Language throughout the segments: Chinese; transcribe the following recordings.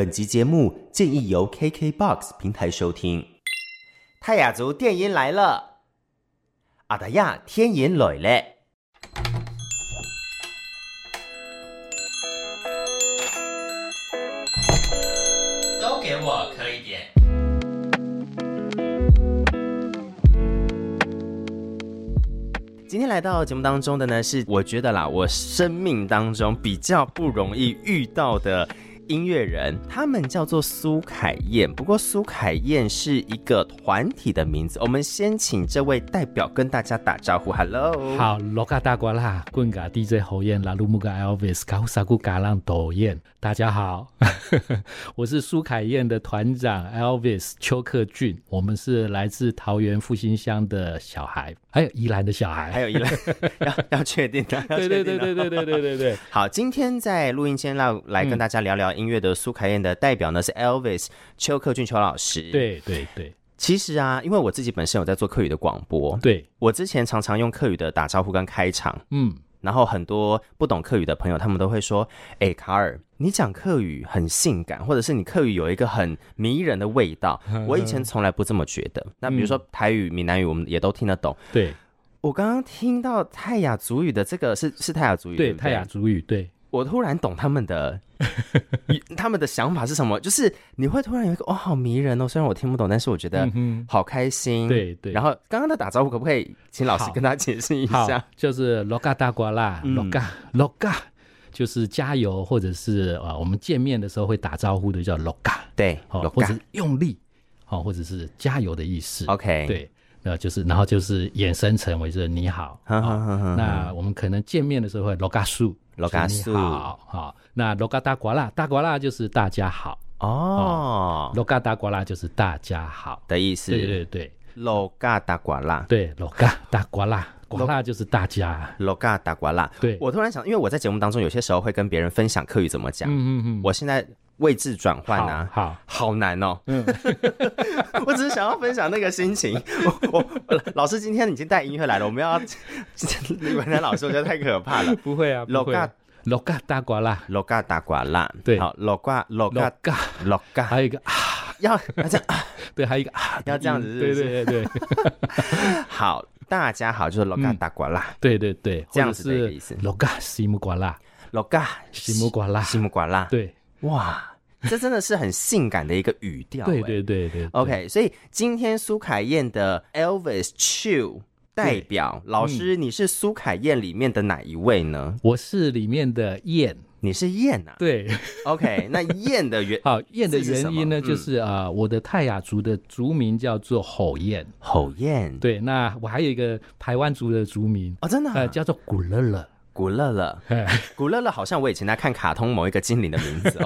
本集节目建议由 KKBOX 平台收听。泰雅族电音来了，阿达亚天音来了。都给我磕一点。今天来到节目当中的呢，是我觉得啦，我生命当中比较不容易遇到的。音乐人，他们叫做苏凯燕。不过苏凯燕是一个团体的名字。我们先请这位代表跟大家打招呼。Hello，好，罗嘎大瓜啦，棍嘎 DJ 侯燕，拉鲁木嘎 Elvis，卡乌萨古嘎浪抖燕。大家好，我是苏凯燕的团长 Elvis 邱克俊。我们是来自桃园复兴乡的小孩，还有宜兰的小孩，还有宜兰，要要确定的。对对对对对对对对对。好，今天在录音间要来跟大家聊聊、嗯。音乐的苏凯燕的代表呢是 Elvis 邱克俊邱老师。对对对，其实啊，因为我自己本身有在做客语的广播，对，我之前常常用客语的打招呼跟开场，嗯，然后很多不懂客语的朋友，他们都会说：“哎、欸，卡尔，你讲客语很性感，或者是你客语有一个很迷人的味道。”我以前从来不这么觉得。那比如说台语、闽南语，我们也都听得懂。对，我刚刚听到泰雅族语的这个是是泰雅族语，对，泰雅族语，对。我突然懂他们的，他们的想法是什么？就是你会突然有一个哦，好迷人哦。虽然我听不懂，但是我觉得好开心。嗯、对对。然后刚刚的打招呼可不可以请老师跟他解释一下？就是罗嘎大瓜啦，罗嘎罗嘎，就是加油，或者是啊，我们见面的时候会打招呼的叫罗嘎，对，或者是用力，好，或者是加油的意思。OK，对，那就是然后就是衍生成为是你好。那我们可能见面的时候会罗嘎树。罗嘎素，好，好，那罗嘎大瓜啦，大瓜啦就是大家好哦。罗嘎大瓜啦就是大家好的意思。对对对，罗嘎大瓜啦，对，罗嘎大瓜啦，瓜啦就是大家。罗嘎达瓜啦，对。我突然想，因为我在节目当中有些时候会跟别人分享客语怎么讲，嗯嗯嗯。我现在位置转换啊，好，好。难哦。嗯，我只是想要分享那个心情。我我老师今天已经带音乐来了，我们要李文南老师，我觉得太可怕了。不会啊，罗嘎罗嘎大瓜啦，罗嘎大瓜啦。对，好，罗嘎罗嘎嘎罗嘎，还有一个啊，要要这样，对，还有一个啊，要这样子，对对对对。好，大家好，就是罗嘎大瓜啦，对对对，这样子的一个意思。罗嘎西木瓜啦，罗嘎西木瓜啦，西木瓜啦，对，哇。这真的是很性感的一个语调，对对对对。OK，所以今天苏凯燕的 Elvis Chu 代表老师，你是苏凯燕里面的哪一位呢？我是里面的燕，你是燕啊？对，OK，那燕的原 好燕的原因呢，就是啊、呃，我的泰雅族的族名叫做吼燕，吼燕。对，那我还有一个台湾族的族名哦，真的、啊，呃，叫做古乐乐。古乐乐，古乐乐好像我以前在看卡通某一个精灵的名字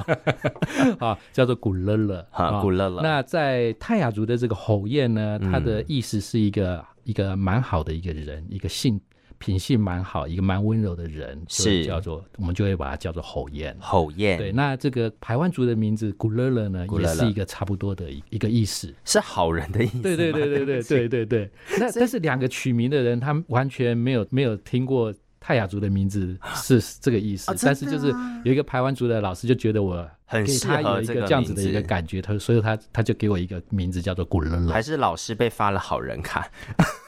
哦，啊，叫做古乐乐，哈，古乐乐。那在泰雅族的这个吼燕呢，它的意思是一个、嗯、一个蛮好的一个人，一个性品性蛮好，一个蛮温柔的人，是叫做我们就会把它叫做吼燕。吼燕，对。那这个排湾族的名字古乐乐呢，也是一个差不多的一个意思，是好人的意思。对对对对对对对对。那但是两个取名的人，他们完全没有没有听过。泰雅族的名字是这个意思，哦、但是就是有一个排湾族的老师就觉得我很适合一个这样子的一个感觉，他所以他他就给我一个名字叫做古乐乐。还是老师被发了好人卡？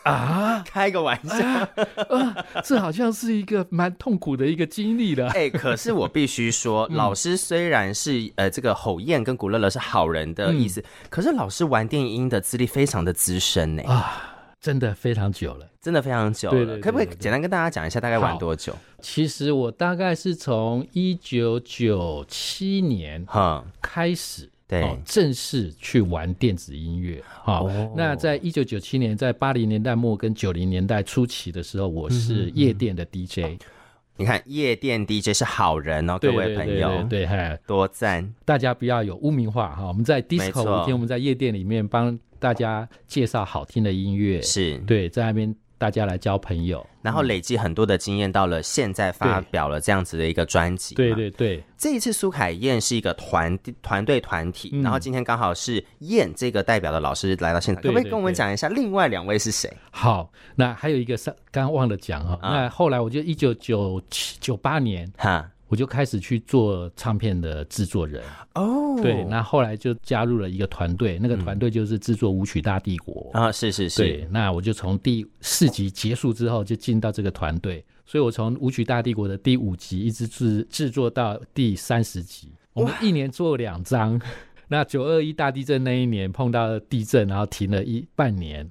啊？开个玩笑，啊？啊，这好像是一个蛮痛苦的一个经历了。哎，可是我必须说，老师虽然是呃这个吼燕跟古乐乐是好人的意思，嗯，可是老师玩电音的资历非常的资深呢。啊。真的非常久了，真的非常久了。对对对对对，可不可以简单跟大家讲一下，大概玩多久？其实我大概是从一九九七年哈开始，对、哦，正式去玩电子音乐。好、哦哦，那在一九九七年，在八零年代末跟九零年代初期的时候，我是夜店的 DJ。嗯嗯，你看，夜店 DJ 是好人哦，各位朋友，对，对，对，对，多赞！大家不要有污名化哈。我们在 disco 舞厅，我们在夜店里面帮。大家介绍好听的音乐，是。对，在那边大家来交朋友，然后累积很多的经验，到了现在发表了这样子的一个专辑。对对对，这一次苏凯燕是一个团团队团体，嗯，然后今天刚好是燕这个代表的老师来到现场，对对对对，可不可以跟我们讲一下另外两位是谁？好，那还有一个是刚刚忘了讲哈，嗯，那后来我就一九九七九八年哈。我就开始去做唱片的制作人。哦，对，那后来就加入了一个团队，那个团队就是制作舞曲大帝国啊，是是是，对，那我就从第四集结束之后就进到这个团队，所以我从舞曲大帝国的第五集一直制制作到第三十集，我们一年做两张。那九二一大地震那一年碰到地震，然后停了一半年，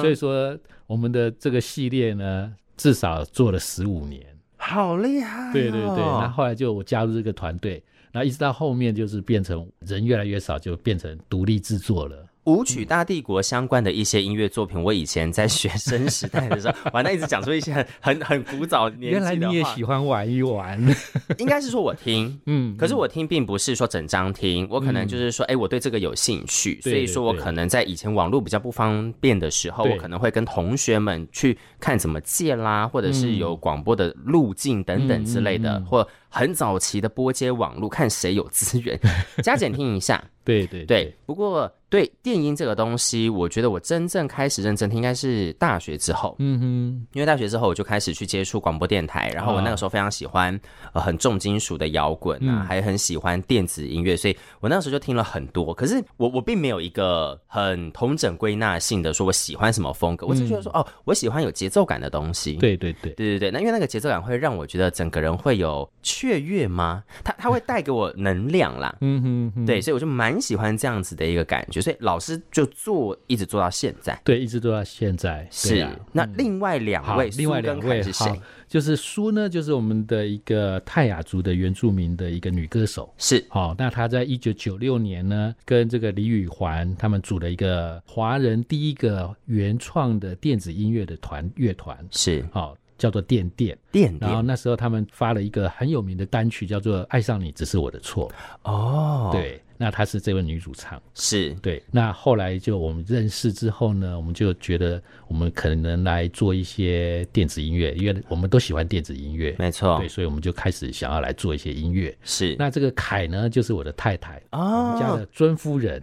所以说我们的这个系列呢，至少做了十五年，好厉害哦！对对对，那后来就我加入这个团队，然后一直到后面就是变成人越来越少，就变成独立制作了。舞曲大帝国相关的一些音乐作品，我以前在学生时代的时候，完了一直讲出一些很很很古早年纪的。原来你也喜欢玩一玩，应该是说我听，嗯，可是我听并不是说整张听，我可能就是说，哎、嗯欸，我对这个有兴趣，所以说我可能在以前网络比较不方便的时候，我可能会跟同学们去看怎么借啦，或者是有广播的路径等等之类的，嗯、或很早期的拨接网络，看谁有资源 加减听一下。对对对，对，不过对电音这个东西，我觉得我真正开始认真听应该是大学之后。嗯哼，因为大学之后我就开始去接触广播电台，然后我那个时候非常喜欢呃很重金属的摇滚啊，嗯、还很喜欢电子音乐，所以我那个时候就听了很多。可是我我并没有一个很统整归纳性的说我喜欢什么风格，我只觉得说、嗯、哦，我喜欢有节奏感的东西。对对对对对对，那因为那个节奏感会让我觉得整个人会有雀跃吗？它它会带给我能量啦。嗯哼，哼，对，所以我就蛮。喜欢这样子的一个感觉，所以老师就做一直做到现在，对，一直做到现在。是，啊、那另外两位，另外两位是谁？就是苏呢，就是我们的一个泰雅族的原住民的一个女歌手。是，好、哦，那她在一九九六年呢，跟这个李宇环他们组了一个华人第一个原创的电子音乐的团乐团。是，好、哦。叫做电电电，然后那时候他们发了一个很有名的单曲，叫做《爱上你只是我的错》。哦，对，那她是这位女主唱，是对。那后来就我们认识之后呢，我们就觉得我们可能来做一些电子音乐，因为我们都喜欢电子音乐，没错。对，所以我们就开始想要来做一些音乐。是，那这个凯呢，就是我的太太，哦，我们家的尊夫人。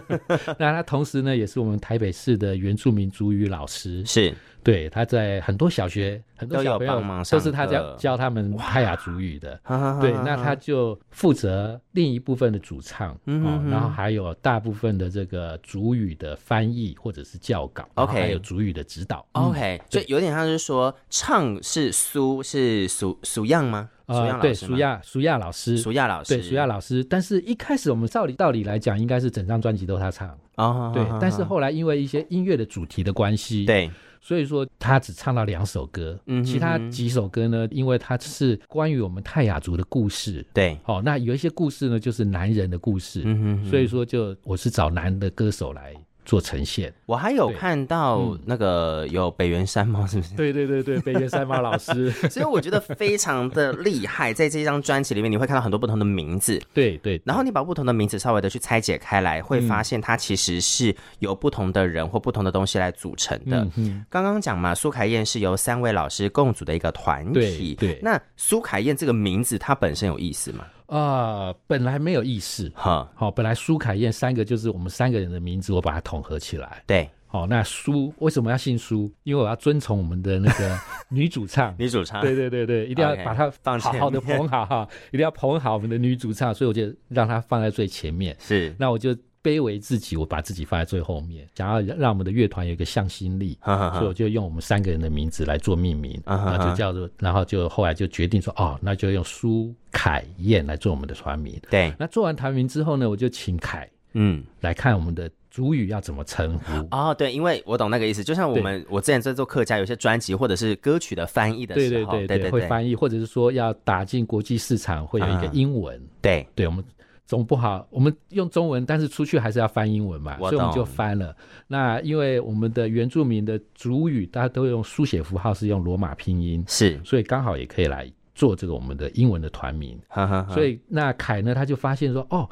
那她同时呢，也是我们台北市的原住民族语老师。是。对，他在很多小学，很多小朋友都是他教教他们泰雅族语的。对，那他就负责另一部分的主唱，嗯、哦，然后还有大部分的这个族语的翻译或者是教稿，OK，还有族语的指导，OK。所以有点像是说，唱是苏是苏苏样吗？呃，对，苏亚苏亚老师，苏亚老师，对，苏亚老师。但是一开始我们照理道理来讲，应该是整张专辑都他唱啊，对。但是后来因为一些音乐的主题的关系，对。所以说他只唱到两首歌，嗯，其他几首歌呢，因为它是关于我们泰雅族的故事，对，好，那有一些故事呢，就是男人的故事，嗯哼，所以说就我是找男的歌手来。做呈现，我还有看到那个有北原山猫，是不是？对对对对，北原山猫老师，所以我觉得非常的厉害。在这张专辑里面，你会看到很多不同的名字，对对。然后你把不同的名字稍微的去拆解开来，会发现它其实是由不同的人或不同的东西来组成的。嗯，刚刚讲嘛，苏凯燕是由三位老师共组的一个团体。对，那苏凯燕这个名字，它本身有意思吗？啊、呃，本来没有意思哈。好、哦，本来苏凯燕三个就是我们三个人的名字，我把它统合起来。对，好、哦，那苏为什么要姓苏？因为我要遵从我们的那个 女主唱，女主唱。对对对对，一定要把它好好的捧好哈，一定要捧好我们的女主唱，所以我就让她放在最前面。是，那我就。卑微自己，我把自己放在最后面，想要让我们的乐团有一个向心力，所以我就用我们三个人的名字来做命名，呵呵呵，然后就叫做，然后就后来就决定说，哦，那就用苏凯燕来做我们的团名。对，那做完团名之后呢，我就请凯，嗯，来看我们的主语要怎么称呼。哦，对，因为我懂那个意思，就像我们我之前在做客家有些专辑或者是歌曲的翻译的时候，对对对对，对对对，会翻译，或者是说要打进国际市场，会有一个英文。嗯、对，对我们。总不好，我们用中文，但是出去还是要翻英文嘛，所以我们就翻了。那因为我们的原住民的族语，大家都用书写符号，是用罗马拼音，是，所以刚好也可以来做这个我们的英文的团名。哈哈。所以那凯呢，他就发现说，哦，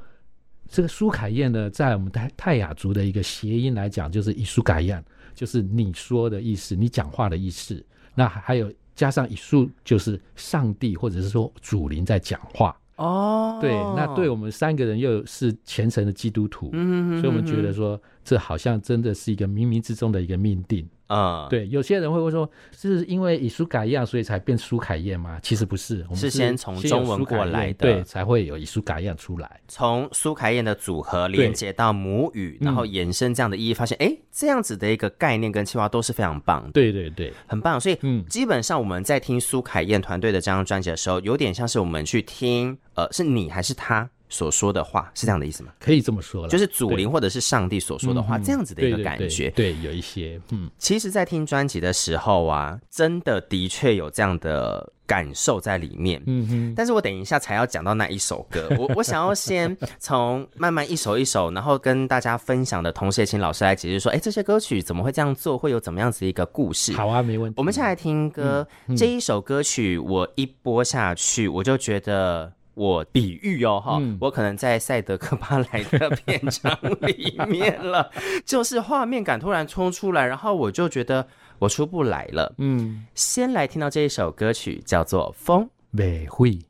这个苏凯燕呢，在我们泰泰雅族的一个谐音来讲，就是以苏凯燕，就是你说的意思，你讲话的意思。那还有加上以苏，就是上帝或者是说主灵在讲话。哦，oh, 对，那对我们三个人又是虔诚的基督徒，嗯，所以我们觉得说，这好像真的是一个冥冥之中的一个命定。啊、嗯，对，有些人会问说，是因为以苏改样所以才变苏凯燕吗？其实不是，我们是，先从中文过来的，对，才会有以苏改样出来。从苏凯燕的组合连接到母语，然后延伸这样的意义，发现哎、嗯，这样子的一个概念跟计划都是非常棒的。对对对，很棒。所以，嗯，基本上我们在听苏凯燕团队的这张专辑的时候，有点像是我们去听，呃，是你还是他？所说的话是这样的意思吗？可以这么说了，就是祖灵或者是上帝所说的话，嗯、这样子的一个感觉。对，对，对，对，有一些，嗯，其实，在听专辑的时候啊，真的的确有这样的感受在里面。嗯哼，但是我等一下才要讲到那一首歌，我我想要先从慢慢一首一首，然后跟大家分享的同时，也请老师来解释说，哎，这些歌曲怎么会这样做，会有怎么样子一个故事？好啊，没问题。我们先来听歌，嗯嗯、这一首歌曲我一播下去，我就觉得。我比喻哦，哈、嗯，我可能在赛德克巴莱的片场里面了，就是画面感突然冲出来，然后我就觉得我出不来了。嗯，先来听到这一首歌曲，叫做《风》。美会。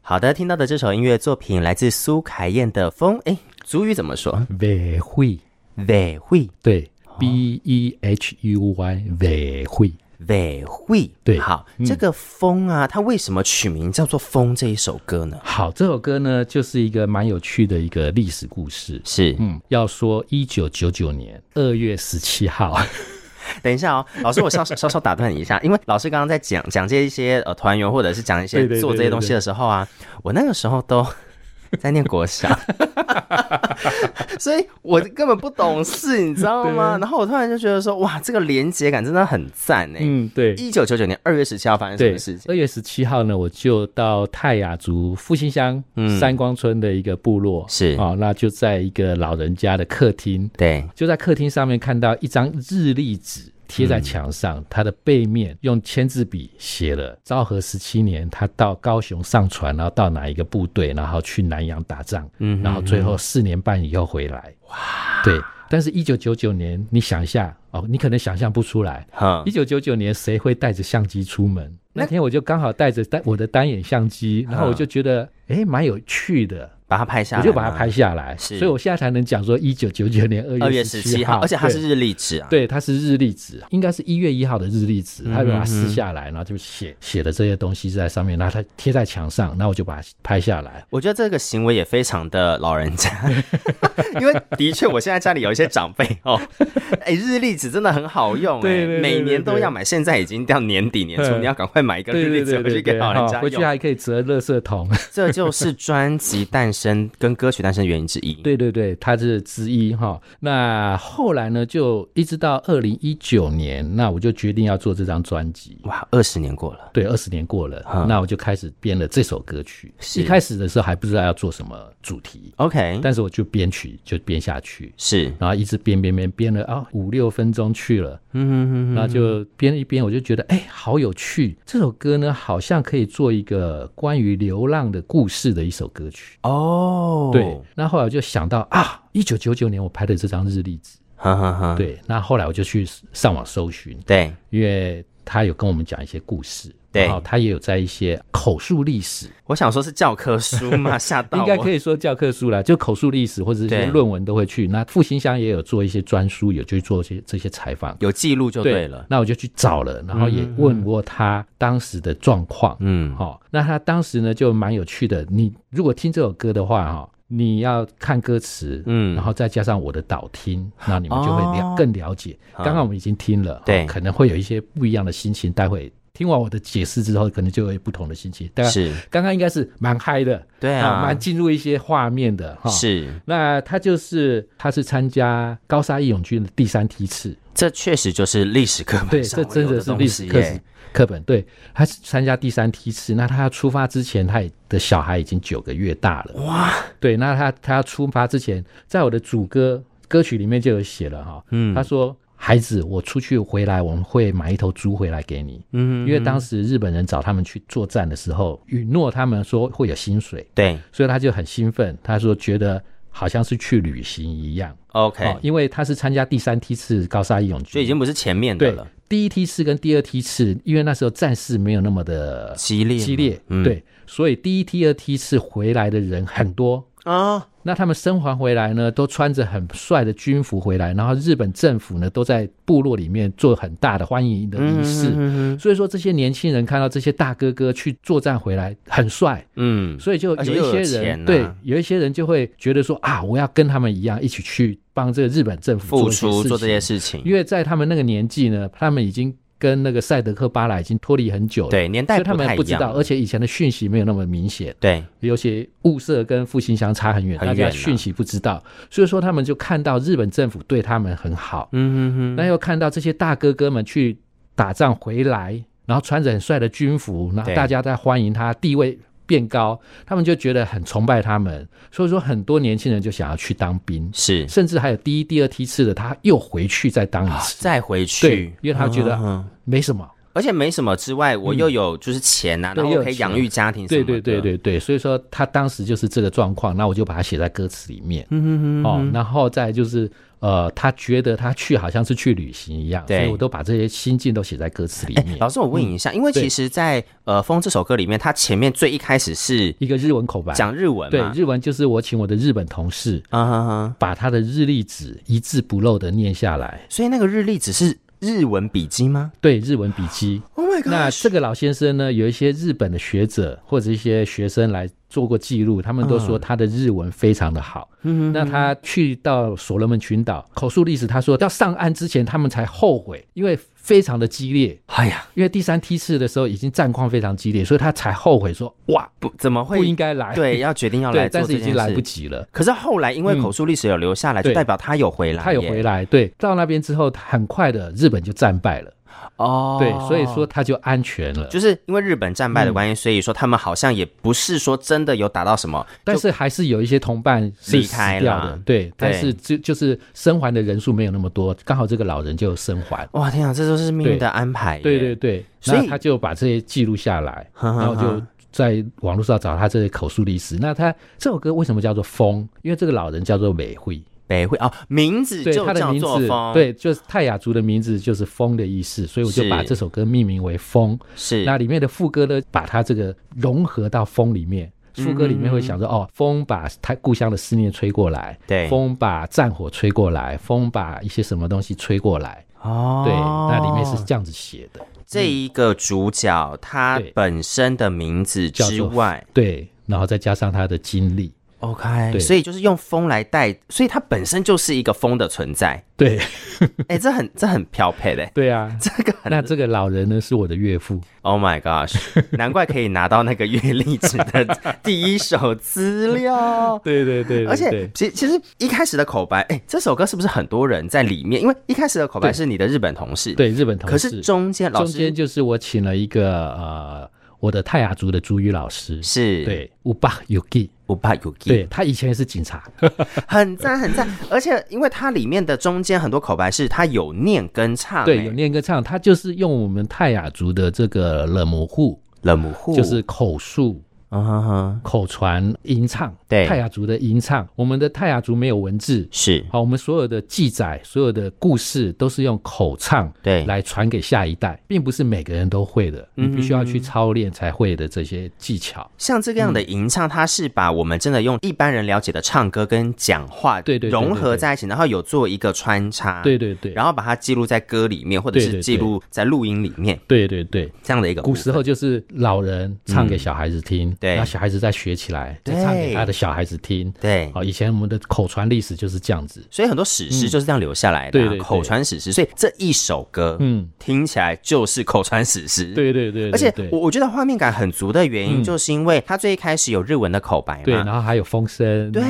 好的，听到的这首音乐作品来自苏凯燕的《风》。哎，主语怎么说？美会，美会，对，B E H U Y，美会。尾会对，好，嗯，这个风啊，它为什么取名叫做《风》这一首歌呢？好，这首歌呢，就是一个蛮有趣的一个历史故事。是，嗯，要说一九九九年二月十七号，等一下哦，老师，我稍稍稍打断你一下，因为老师刚刚在讲讲这一些呃团员或者是讲一些做这些东西的时候啊，我那个时候都。在念国小，所以我根本不懂事，你知道吗？然后我突然就觉得说，哇，这个连接感真的很赞哎。嗯，对。一九九九年二月十七号发生什么事情？二月十七号呢，我就到泰雅族复兴乡三光村的一个部落，是、嗯、啊，那就在一个老人家的客厅，对，就在客厅上面看到一张日历纸。贴在墙上，它的背面用签字笔写了昭和十七年，他到高雄上船，然后到哪一个部队，然后去南洋打仗，嗯，然后最后四年半以后回来，哇，对。但是，一九九九年，你想一下哦，你可能想象不出来，哈，一九九九年谁会带着相机出门？那天我就刚好带着单我的单眼相机，然后我就觉得，哎，蛮有趣的。把它拍下来，我就把它拍下来，所以我现在才能讲说一九九九年二月十七号，而且它是日历纸啊，对，它是日历纸，应该是一月一号的日历纸，他就把它撕下来，然后就写写的这些东西在上面，然后它贴在墙上，然后我就把它拍下来。我觉得这个行为也非常的老人家，因为的确我现在家里有一些长辈哦，哎，日历纸真的很好用，对，每年都要买，现在已经到年底年初，你要赶快买一个日历纸回去给老人家用，回去还可以折垃圾桶。这就是专辑诞生。生跟歌曲诞生原因之一，对对对，它是之一哈。那后来呢，就一直到二零一九年，那我就决定要做这张专辑。哇，二十年过了，对，二十年过了，嗯，那我就开始编了这首歌曲。一开始的时候还不知道要做什么主题，OK，但是我就编曲就编下去，是，然后一直编编编编了啊五六分钟去了，嗯哼哼哼，然后就编一编，我就觉得哎，好有趣，这首歌呢好像可以做一个关于流浪的故事的一首歌曲。哦。哦、oh.，对，那后来我就想到啊，一九九九年我拍的这张日历纸，哈哈哈，对，那后来我就去上网搜寻，对，因为他有跟我们讲一些故事，对，然后他也有在一些口述历史，我想说是教科书嘛，吓到，应该可以说教科书啦，就口述历史或者一些论文都会去。那复兴乡也有做一些专书，有去做一些这些采访，有记录就对了对。那我就去找了，然后也问过他当时的状况，嗯，好、哦，那他当时呢就蛮有趣的。你如果听这首歌的话，哈。你要看歌词，嗯，然后再加上我的导听，那你们就会了更了解。刚刚我们已经听了，对，可能会有一些不一样的心情。待会听完我的解释之后，可能就会有不同的心情。是，刚刚应该是蛮嗨的，对啊，蛮进入一些画面的哈。是，那他就是他是参加高沙义勇军的第三梯次，这确实就是历史课本上对，这真的是历史课本对，他参加第三梯次，那他要出发之前，他的小孩已经九个月大了。哇，对，那他他要出发之前，在我的主歌歌曲里面就有写了哈，嗯，他说孩子，我出去回来，我们会买一头猪回来给你，嗯，因为当时日本人找他们去作战的时候，允诺他们说会有薪水，对，所以他就很兴奋，他说觉得好像是去旅行一样，OK，因为他是参加第三梯次高沙义勇军，就已经不是前面的了。第一梯次跟第二梯次，因为那时候战事没有那么的激烈，激烈，嗯，对，所以第一梯、二梯次回来的人很多，啊。那他们生还回来呢，都穿着很帅的军服回来，然后日本政府呢都在部落里面做很大的欢迎的仪式。嗯哼哼，所以说这些年轻人看到这些大哥哥去作战回来很帅，嗯，所以就有一些人、啊、对，有一些人就会觉得说啊，我要跟他们一样，一起去帮这个日本政府付出做这些事情，因为在他们那个年纪呢，他们已经。跟那个赛德克巴莱已经脱离很久了，对，年代不太一样，所以他们不知道，而且以前的讯息没有那么明显，对，尤其物色跟复兴乡差很远，大家讯息不知道，所以说他们就看到日本政府对他们很好，嗯哼哼，那又看到这些大哥哥们去打仗回来，然后穿着很帅的军服，然后大家在欢迎他，地位。变高，他们就觉得很崇拜他们，所以说很多年轻人就想要去当兵，是，甚至还有第一、第二梯次的，他又回去再当一次，再回去，对，因为他觉得没什么。嗯而且没什么之外，我又有就是钱呐、啊，嗯、然后可以养育家庭什么的。对对对对对，所以说他当时就是这个状况，那我就把它写在歌词里面。嗯哼哼哼。哦，然后再就是呃，他觉得他去好像是去旅行一样，所以我都把这些心境都写在歌词里面。老师，我问你一下，嗯、因为其实在，在呃《风》这首歌里面，它前面最一开始是一个日文口白，讲日文。对，日文就是我请我的日本同事啊哈哈，把他的日历纸一字不漏的念下来。所以那个日历纸是。日文笔记吗？对，日文笔记。Oh my god！那这个老先生呢，有一些日本的学者或者一些学生来做过记录，他们都说他的日文非常的好。嗯，那他去到所罗门群岛口述历史，他说要上岸之前，他们才后悔，因为。非常的激烈，哎呀，因为第三梯次的时候已经战况非常激烈，所以他才后悔说，哇，不怎么会？不应该来，对，要决定要来，但是已经来不及了。可是后来因为口述历史有留下来，就代表他有回来，他有回来，对，到那边之后，很快的日本就战败了。哦，对，所以说他就安全了，就是因为日本战败的关系，所以说他们好像也不是说真的有打到什么，但是还是有一些同伴离开了，对，但是就就是生还的人数没有那么多，刚好这个老人就生还。哇，天啊，这都是命运的安排。对对对，所以他就把这些记录下来，然后就在网络上找他这些口述历史。那他这首歌为什么叫做《风》？因为这个老人叫做美惠。北会哦，名字就叫做风，对，就是泰雅族的名字就是风的意思，所以我就把这首歌命名为风。是，那里面的副歌呢，把它这个融合到风里面。副歌里面会想说，哦，风把他故乡的思念吹过来，对，风把战火吹过来，风把一些什么东西吹过来。哦，对，那里面是这样子写的。这一个主角他本身的名字之外，对，然后再加上他的经历。OK，所以就是用风来带，所以它本身就是一个风的存在。对，哎、欸，这很这很飘配的。对啊，这个很那这个老人呢是我的岳父。Oh my gosh，难怪可以拿到那个月历纸的第一手资料。对对对，对，而且其其实一开始的口白，哎、欸，这首歌是不是很多人在里面？因为一开始的口白是你的日本同事，对，对日本同事，可是中间老师中间就是我请了一个呃。我的泰雅族的族语老师。是。对乌巴尤吉，乌巴尤吉，对他以前也是警察，很赞很赞，而且因为它里面的中间很多口白是他有念跟唱，对，有念跟唱，他就是用我们泰雅族的这个勒母户，勒母户。就是口述。啊哈哈！口传吟唱，对泰雅族的吟唱，我们的泰雅族没有文字，是好，我们所有的记载，所有的故事都是用口唱，对，来传给下一代，并不是每个人都会的，你必须要去操练才会的这些技巧。像这个样的吟唱，它是把我们真的用一般人了解的唱歌跟讲话，对对，融合在一起，然后有做一个穿插，对对对，然后把它记录在歌里面，或者是记录在录音里面，对对对，这样的一个。古时候就是老人唱给小孩子听。对，那小孩子再学起来，再唱给他的小孩子听。对，好，以前我们的口传历史就是这样子，所以很多史诗就是这样留下来的。对对，口传史诗，所以这一首歌，嗯，听起来就是口传史诗。对对对，而且我我觉得画面感很足的原因，就是因为它最一开始有日文的口白嘛，对，然后还有风声，对，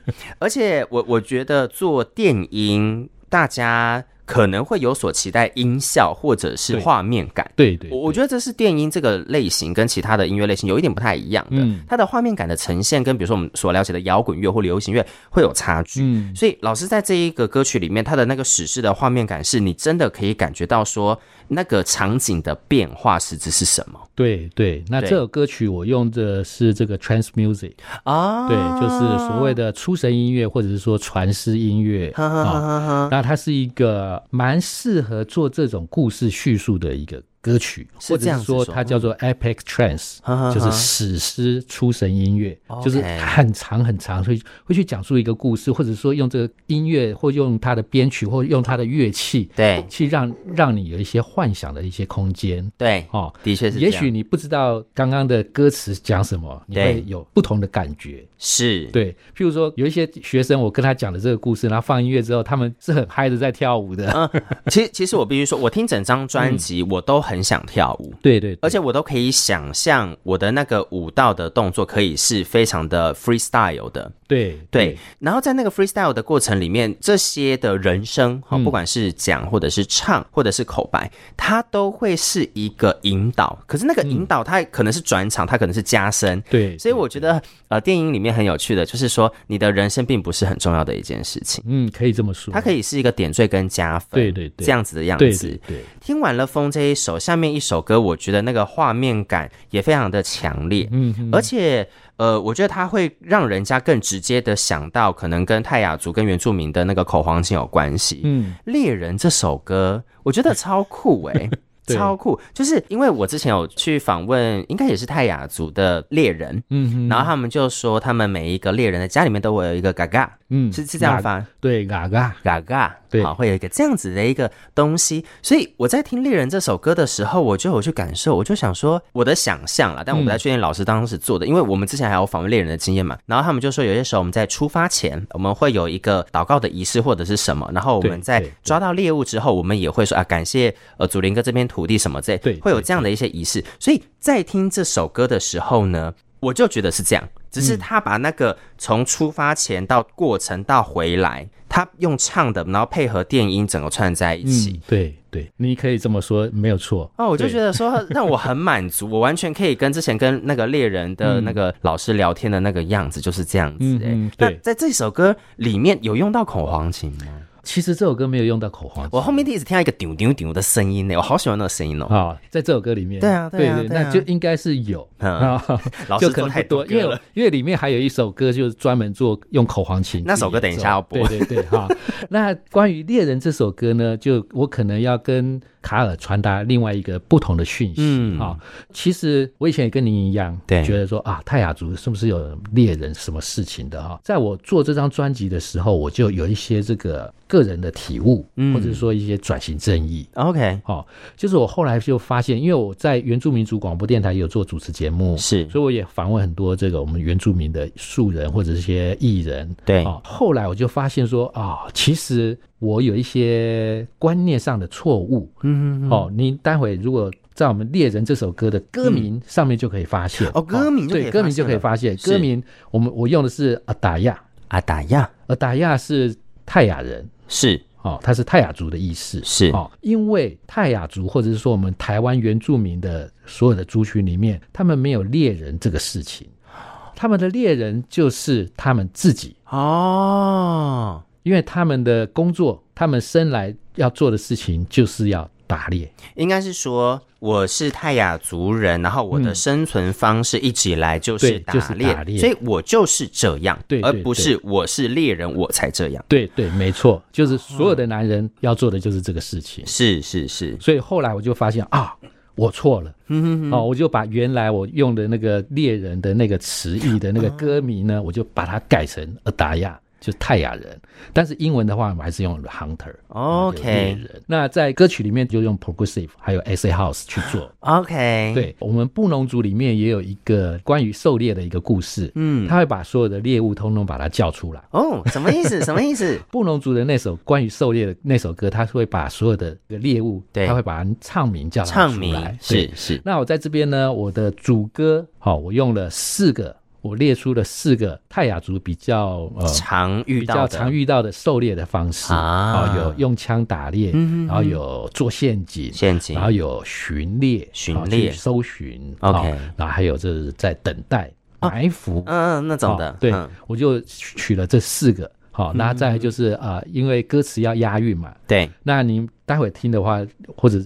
而且我我觉得做电音，大家。可能会有所期待，音效或者是画面感。对对，我我觉得这是电音这个类型跟其他的音乐类型有一点不太一样的。嗯，它的画面感的呈现跟比如说我们所了解的摇滚乐或流行乐会有差距。嗯，所以老师在这一个歌曲里面，它的那个史诗的画面感是你真的可以感觉到说那个场景的变化实质是什么？对对，那这首歌曲我用的是这个 trance music 啊，对，就是所谓的出神音乐或者是说传世音乐啊。那它是一个。蛮适合做这种故事叙述的一个歌曲，或者是说它叫做 Epic Trance，就是史诗出神音乐，就是很长很长，所以会去讲述一个故事，或者说用这个音乐，或用它的编曲，或用它的乐器，对，去让让你有一些幻想的一些空间。对，哦，的确是。也许你不知道刚刚的歌词讲什么，你会有不同的感觉。是对，譬如说有一些学生，我跟他讲的这个故事，然后放音乐之后，他们是很嗨的在跳舞的。嗯，其实其实我必须说，我听整张专辑，我都很想跳舞。对对，而且我都可以想象我的那个舞蹈的动作可以是非常的 freestyle 的。对对，然后在那个 freestyle 的过程里面，这些的人声，哈，不管是讲或者是唱或者是口白，它都会是一个引导。可是那个引导，它可能是转场，它可能是加深。对，所以我觉得，呃，电影里面很有趣的，就是说你的人生并不是很重要的一件事情。嗯，可以这么说，它可以是一个点缀跟加分。对对对，这样子的样子。对对。听完了《风》这一首，下面一首歌，我觉得那个画面感也非常的强烈。嗯，而且。呃，我觉得它会让人家更直接的想到，可能跟泰雅族跟原住民的那个口簧琴有关系。嗯，猎人这首歌，我觉得超酷哎、欸。对。超酷，就是因为我之前有去访问，应该也是泰雅族的猎人，嗯哼，然后他们就说，他们每一个猎人的家里面都会有一个嘎嘎，嗯，是是这样发，对，嘎嘎。嘎嘎，对，好，会有一个这样子的一个东西，所以我在听猎人这首歌的时候，我就有去感受，我就想说我的想象啦，但我不太确定老师当时做的，嗯、因为我们之前还有访问猎人的经验嘛，然后他们就说有些时候我们在出发前，我们会有一个祷告的仪式或者是什么，然后我们在抓到猎物之后，我们也会说啊，感谢呃祖林哥这片土地什么之类。对，会有这样的一些仪式，所以在听这首歌的时候呢，我就觉得是这样。只是他把那个从出发前到过程到回来，他用唱的，然后配合电音，整个串在一起。嗯、对对，你可以这么说，没有错。哦，我就觉得说 让我很满足，我完全可以跟之前跟那个猎人的那个老师聊天的那个样子就是这样子。哎、嗯，对。那在这首歌里面有用到恐簧琴吗？其实这首歌没有用到口簧，我后面一直听到一个丢丢丢的声音呢，我好喜欢那个声音哦。啊，在这首歌里面，对啊，对啊，对，那就应该是有啊，就可能太多，因为因为里面还有一首歌就是专门做用口簧琴，那首歌等一下要播，对对对，哈。那关于猎人这首歌呢，就我可能要跟卡尔传达另外一个不同的讯息，嗯啊，其实我以前也跟您一样，对，觉得说啊，泰雅族是不是有猎人什么事情的哈？在我做这张专辑的时候，我就有一些这个。个人的体悟，或者是说一些转型正义。OK，好，就是我后来就发现，因为我在原住民族广播电台有做主持节目，是，所以我也访问很多这个我们原住民的素人或者是些艺人。对，后来我就发现说啊，其实我有一些观念上的错误。嗯，哦，你待会如果在我们《猎人》这首歌的歌名上面就可以发现。哦，歌名对，歌名就可以发现。歌名我们我用的是阿达亚，阿达亚，阿达亚是泰雅人。是。哦，它是泰雅族的意思。是。哦，因为泰雅族或者是说我们台湾原住民的所有的族群里面，他们没有猎人这个事情，他们的猎人就是他们自己。哦，因为他们的工作，他们生来要做的事情就是要打猎，应该是说。我是泰雅族人，然后我的生存方式一直以来就是打猎，嗯就是、打猎，所以我就是这样，对，对，对，而不是我是猎人我才这样。对对，没错，就是所有的男人要做的就是这个事情。是是是，所以后来我就发现啊，我错了，嗯哼哼，哦，我就把原来我用的那个猎人的那个词义的那个歌名呢，哦、我就把它改成阿达亚。就泰雅人，但是英文的话，我们还是用 hunter。OK，那在歌曲里面就用 progressive，还有 acid house 去做。OK，对，我们布农族里面也有一个关于狩猎的一个故事。嗯，他会把所有的猎物通通把它叫出来。哦，什么意思？什么意思？布农族的那首关于狩猎的那首歌，他是会把所有的猎物，对，他会把它唱名叫出来。唱名是是。那我在这边呢，我的主歌，好，我用了四个。我列出了四个泰雅族比较呃常遇到比较常遇到的狩猎的方式。啊，有用枪打猎，然后有做陷阱，陷阱，然后有巡猎，巡猎。搜寻，OK，然后还有就是在等待埋伏，嗯，那种的，对，我就取了这四个，好，那再就是啊，因为歌词要押韵嘛，对，那你待会听的话，或者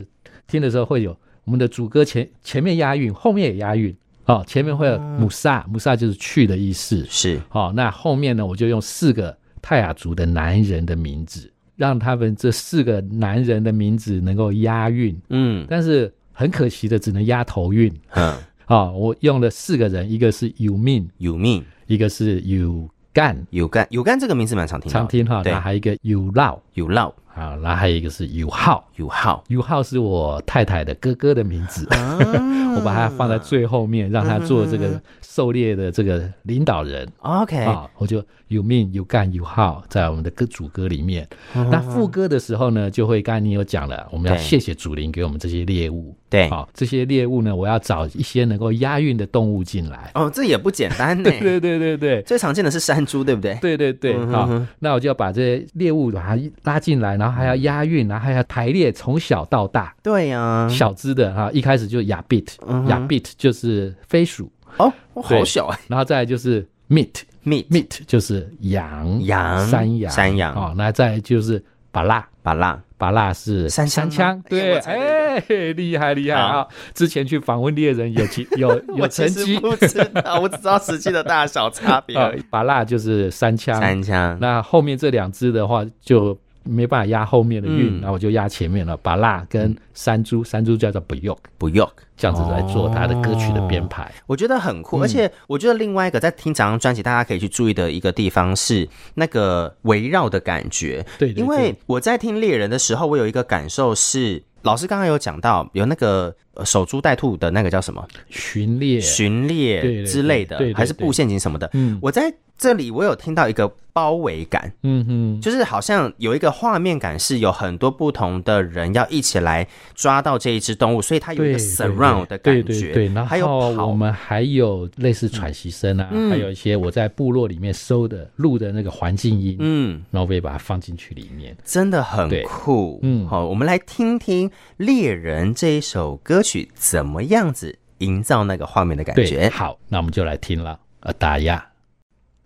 听的时候会有我们的主歌前前面押韵，后面也押韵。哦，前面会有姆萨，姆萨就是去的意思。是，好，那后面呢，我就用四个泰雅族的男人的名字，让他们这四个男人的名字能够押韵。嗯，但是很可惜的只能押头韵。嗯，啊，我用了四个人，一个是有命有命，一个是有干有干有干，这个名字蛮常听，常听哈。对，还有一个有烙有烙。啊，然后还有一个是友浩，友浩，友浩是我太太的哥哥的名字，啊、我把它放在最后面，让他做这个狩猎的这个领导人。OK，啊，我就有命有干有号在我们的歌主歌里面。嗯、那副歌的时候呢，就会刚才你有讲了，我们要谢谢祖灵给我们这些猎物。对，好，这些猎物呢，我要找一些能够押韵的动物进来。哦，这也不简单呢。对对对对对，最常见的是山猪，对不对？对对对，好，那我就要把这些猎物把它拉进来，然后还要押韵，然后还要排列从小到大。对呀，小只的哈，一开始就亚 bit，亚 bit 就是飞鼠。哦，好小哎。然后再来就是 meat，meat，meat 就是羊，羊，山羊，山羊。哦，那再就是巴拉，巴拉。巴拉是三枪，对，哎，厉害厉害啊！之前去访问猎人有其有 有成绩，不知道，我只知道实际的大小差别。巴拉就是三枪，三枪。那后面这两只的话就。没办法压后面的韵，然后我就压前面了。把蜡跟山猪，山猪叫做不用不用，这样子来做他的歌曲的编排，我觉得很酷。而且我觉得另外一个在听整张专辑，大家可以去注意的一个地方是那个围绕的感觉。对，因为我在听猎人的时候，我有一个感受是，老师刚刚有讲到有那个守株待兔的那个叫什么？巡猎、巡猎之类的，还是布陷阱什么的。嗯，我在。这里我有听到一个包围感，嗯哼，就是好像有一个画面感，是有很多不同的人要一起来抓到这一只动物，所以它有一个 surround 的感觉。对对对，然后还有我们还有类似喘息声啊，还有一些我在部落里面收的录的那个环境音，嗯，然后我也把它放进去里面，真的很酷。嗯，好，我们来听听《猎人》这一首歌曲怎么样子营造那个画面的感觉。好，那我们就来听了，呃，打压。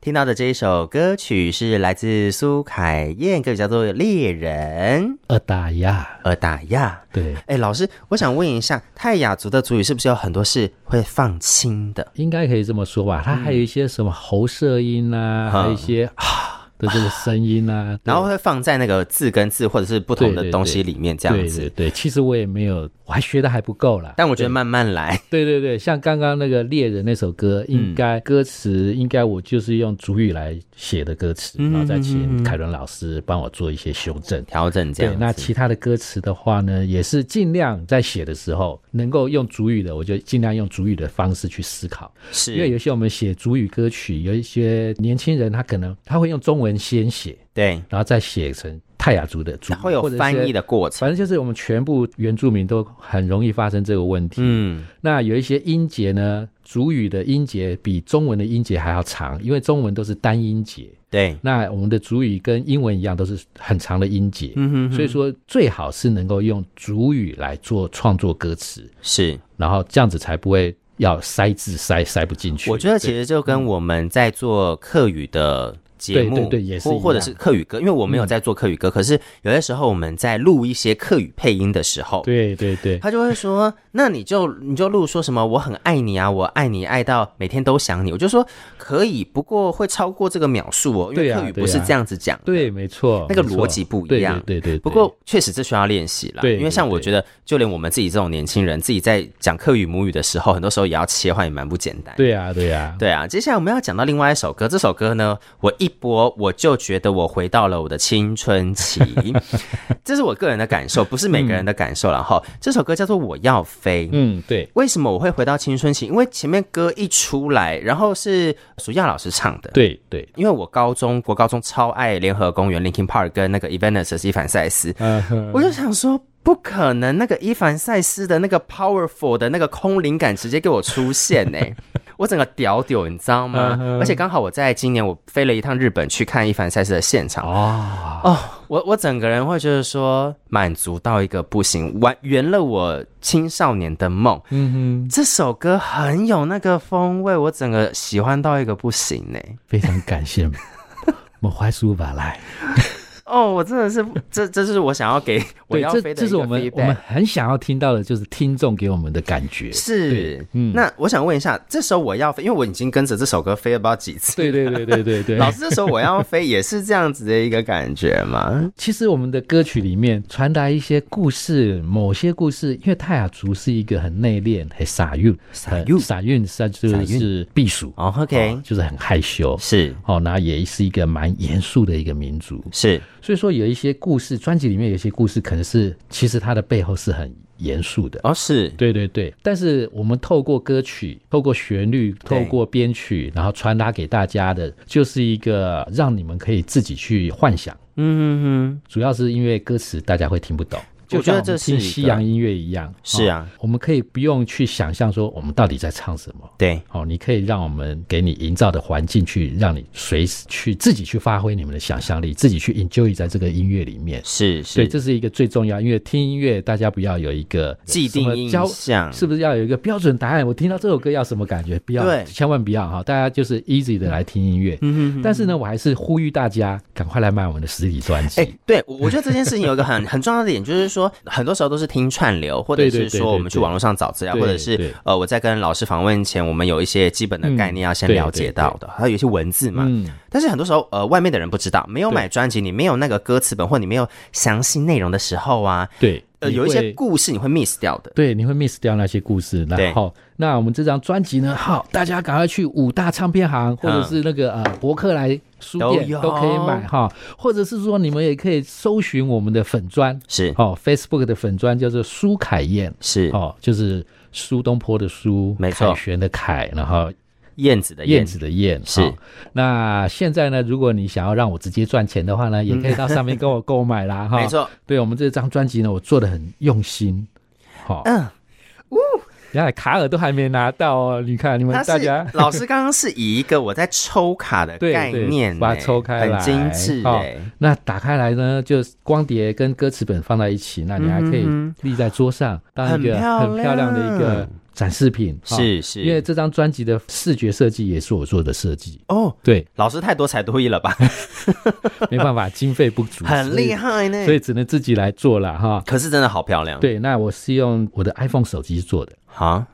听到的这一首歌曲是来自苏凯燕，歌曲叫做《猎人》。呃打呀，呃打呀。对，哎，老师，我想问一下，泰雅族的族语是不是有很多是会放轻的？应该可以这么说吧。它还有一些什么喉舌音啊，嗯、还有一些啊。的这个声音啊，然后会放在那个字跟字或者是不同的东西里面，这样子。对，对，对，对，其实我也没有，我还学的还不够啦。但我觉得慢慢来。对对对，像刚刚那个猎人那首歌，应该歌词应该我就是用主语来写的歌词，嗯、然后再请凯伦老师帮我做一些修正调整。这样。对，那其他的歌词的话呢，也是尽量在写的时候能够用主语的，我就尽量用主语的方式去思考。是，因为有些我们写主语歌曲，有一些年轻人他可能他会用中文。文先写，对，然后再写成泰雅族的族，会有翻译的过程。反正就是我们全部原住民都很容易发生这个问题。嗯，那有一些音节呢，族语的音节比中文的音节还要长，因为中文都是单音节。对，那我们的主语跟英文一样，都是很长的音节。嗯哼哼，所以说最好是能够用主语来做创作歌词，是，然后这样子才不会要塞字塞塞不进去。我觉得其实就跟我们在做客语的。节目对对对，或或者是客语歌，因为我没有在做客语歌，嗯、可是有些时候我们在录一些客语配音的时候，对对对，他就会说，那你就你就录说什么我很爱你啊，我爱你爱到每天都想你，我就说可以，不过会超过这个秒数哦，因为客语不是这样子讲，对，啊对，啊、对，没错，那个逻辑不一样，对对，对对对。不过确实这需要练习了，对，因为像我觉得，就连我们自己这种年轻人，自己在讲客语母语的时候，很多时候也要切换，也蛮不简单。对啊，对啊，对啊。接下来我们要讲到另外一首歌，这首歌呢，我一。播我就觉得我回到了我的青春期，这是我个人的感受，不是每个人的感受。然后这首歌叫做《我要飞》，嗯，对。为什么我会回到青春期？因为前面歌一出来，然后是暑假老师唱的，对对。因为我高中国高中超爱联合公园 Linkin Park 跟那个 Evanescence 伊凡塞斯，我就想说不可能，那个伊凡赛斯的那个 powerful 的那个空灵感直接给我出现呢、欸。我整个屌屌，你知道吗？Uh. 而且刚好我在今年我飞了一趟日本去看伊凡赛斯的现场哦哦，我我整个人会觉得说满足到一个不行，完圆了我青少年的梦。嗯哼，这首歌很有那个风味，我整个喜欢到一个不行呢。非常感谢，我怀书吧来。哦，我真的是，这这是我想要给我要飞的这，这是我们我们很想要听到的，就是听众给我们的感觉。是，嗯，那我想问一下，这时候我要飞，因为我已经跟着这首歌飞了不知道几次。对对对对对对，老师，这时候我要飞也是这样子的一个感觉吗？其实我们的歌曲里面传达一些故事，某些故事，因为泰雅族是一个很内敛、很傻韵、傻韵、傻韵，它就是避暑。哦，OK，就是很害羞。是，哦，那也是一个蛮严肃的一个民族。是，所以说有一些故事，专辑里面有一些故事，可能是其实它的背后是很严肃的。哦，是对对对。但是我们透过歌曲，透过旋律，透过编曲，然后传达给大家的，就是一个让你们可以自己去幻想。嗯哼哼。主要是因为歌词大家会听不懂。就像听西洋音乐一样，是啊，我们可以不用去想象说我们到底在唱什么。对，哦，你可以让我们给你营造的环境去，让你随时去自己去发挥你们的想象力，自己去 enjoy 在这个音乐里面。是是，对，这是一个最重要，因为听音乐大家不要有一个既定印象，是不是要有一个标准答案？我听到这首歌要什么感觉？不要，对，千万不要哈，大家就是 easy 的来听音乐。嗯哼。但是呢，我还是呼吁大家赶快来买我们的实体专辑。哎，对，我觉得这件事情有一个很很重要的点，就是说很多时候都是听串流，或者是说我们去网络上找资料，或者是呃我在跟老师访问前，我们有一些基本的概念要先了解到的，还有有一些文字嘛。但是很多时候呃外面的人不知道，没有买专辑，你没有那个歌词本，或你没有详细内容的时候啊，对，呃有一些故事你会 miss 掉的，对，你会 miss 掉那些故事。然后那我们这张专辑呢，好，大家赶快去五大唱片行，或者是那个呃博客来。书店都可以买哈，或者是说你们也可以搜寻我们的粉专，是哦，Facebook 的粉专叫做苏凯燕，是哦，就是苏东坡的苏，没错，凯旋的凯，然后燕子的燕。子的燕，是、哦。那现在呢，如果你想要让我直接赚钱的话呢，也可以到上面跟我购买啦 哈。没错，对我们这张专辑呢，我做的很用心，好、哦，嗯，呜。原来卡尔都还没拿到哦，你看你们大家，老师刚刚是以一个我在抽卡的概念，把它抽开来，很精致哎。那打开来呢，就光碟跟歌词本放在一起，那你还可以立在桌上，当一个很漂亮的一个展示品。是是，因为这张专辑的视觉设计也是我做的设计哦。对，老师太多才多艺了吧？没办法，经费不足，很厉害呢，所以只能自己来做了哈。可是真的好漂亮。对，那我是用我的 iPhone 手机做的。啊，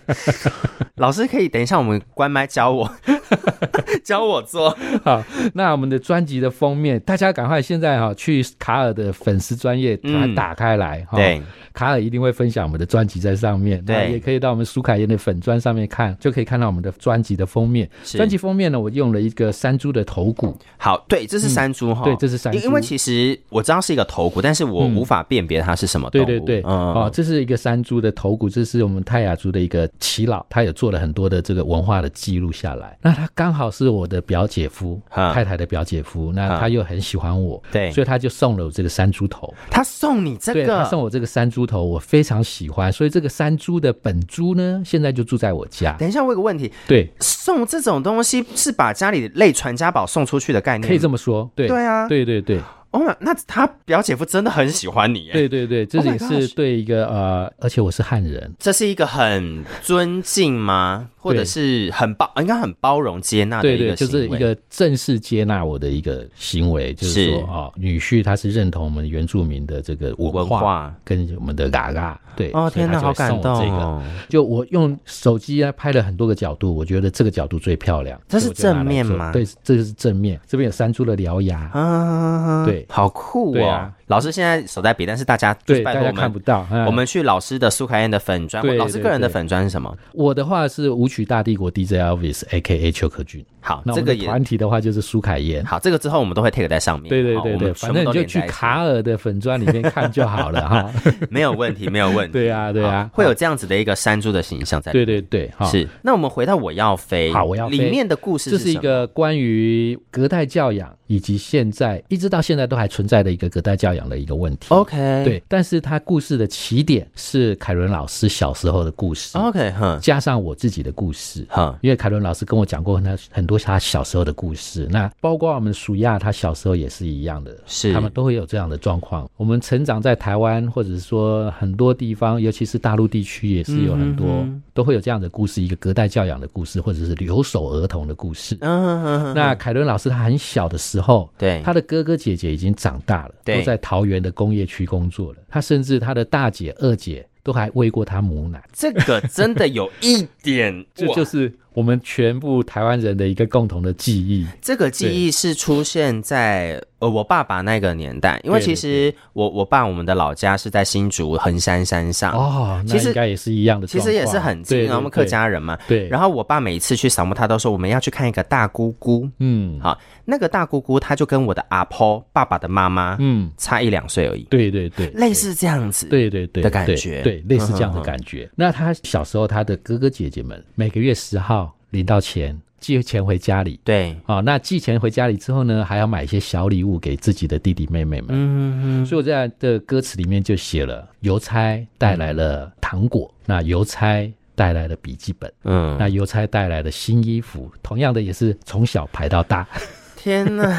老师可以等一下，我们关麦教我，教我做。好，那我们的专辑的封面，大家赶快现在哈去卡尔的粉丝专业把它打开来。嗯、对。卡尔一定会分享我们的专辑在上面，对，也可以到我们苏凯燕的粉砖上面看，就可以看到我们的专辑的封面。专辑封面呢，我用了一个山猪的头骨。好，对，这是山猪哈、嗯，对，这是山猪。因为其实我知道是一个头骨，但是我无法辨别它是什么动物。对对对，嗯、哦，这是一个山猪的头骨，这是我们泰雅族的一个耆老，他有做了很多的这个文化的记录下来。那他刚好是我的表姐夫，太太的表姐夫，那他又很喜欢我，对，所以他就送了我这个山猪头。他送你这个？他送我这个山猪头，我非常。喜欢，所以这个山猪的本猪呢，现在就住在我家。等一下，我有个问题，对，送这种东西是把家里类传家宝送出去的概念，可以这么说，对，对啊，对对对。哦，那他表姐夫真的很喜欢你耶。对对对，这也是对一个、oh、呃，而且我是汉人，这是一个很尊敬吗？或者是很包，应该很包容接纳的一个行为，就是一个正式接纳我的一个行为，就是说啊、哦，女婿他是认同我们原住民的这个文化跟我们的嘎嘎，对，哦天哪，好感动哦！就我用手机啊拍了很多个角度，我觉得这个角度最漂亮。这是正面吗？对，这个是正面，这边有山猪的獠牙啊，对，好酷啊。老师现在手在比，但是大家对大家看不到。我们去老师的苏凯燕的粉砖，老师个人的粉砖是什么？我的话是舞曲大帝国 DJ Elvis A.K.A 邱可君。好，那这个团体的话就是苏凯燕。好，这个之后我们都会 take 在上面。对对对对，反正你就去卡尔的粉砖里面看就好了哈。没有问题，没有问题。对啊，对啊，会有这样子的一个山猪的形象在。对对对，是。那我们回到我要飞，好，我要飞里面的故事，这是一个关于隔代教养以及现在一直到现在都还存在的一个隔代教养养的一个问题。OK，对，但是他故事的起点是凯伦老师小时候的故事。OK，哈，加上我自己的故事。哈，因为凯伦老师跟我讲过他很多他小时候的故事。那包括我们属亚，他小时候也是一样的，是他们都会有这样的状况。我们成长在台湾，或者是说很多地方，尤其是大陆地区，也是有很多、嗯、都会有这样的故事，一个隔代教养的故事，或者是留守儿童的故事。嗯嗯嗯。那凯伦老师他很小的时候，对他的哥哥姐姐已经长大了，都在桃园的工业区工作了。他甚至他的大姐、二姐都还喂过他母奶。这个真的有一点，这就是。我们全部台湾人的一个共同的记忆，这个记忆是出现在呃我爸爸那个年代，因为其实我我爸我们的老家是在新竹横山山上哦，其实应该也是一样的，其实也是很近，然后我们客家人嘛，对。然后我爸每一次去扫墓，他都说我们要去看一个大姑姑，嗯，好，那个大姑姑她就跟我的阿婆爸爸的妈妈，嗯，差一两岁而已，对对对，类似这样子，对对对的感觉，对，类似这样的感觉。那他小时候他的哥哥姐姐们每个月十号。领到钱，寄钱回家里。对，好、哦，那寄钱回家里之后呢，还要买一些小礼物给自己的弟弟妹妹们。嗯嗯。所以我在的歌词里面就写了，邮差带来了糖果，嗯、那邮差带来了笔记本，嗯，那邮差带来了新衣服，同样的也是从小排到大。天呐！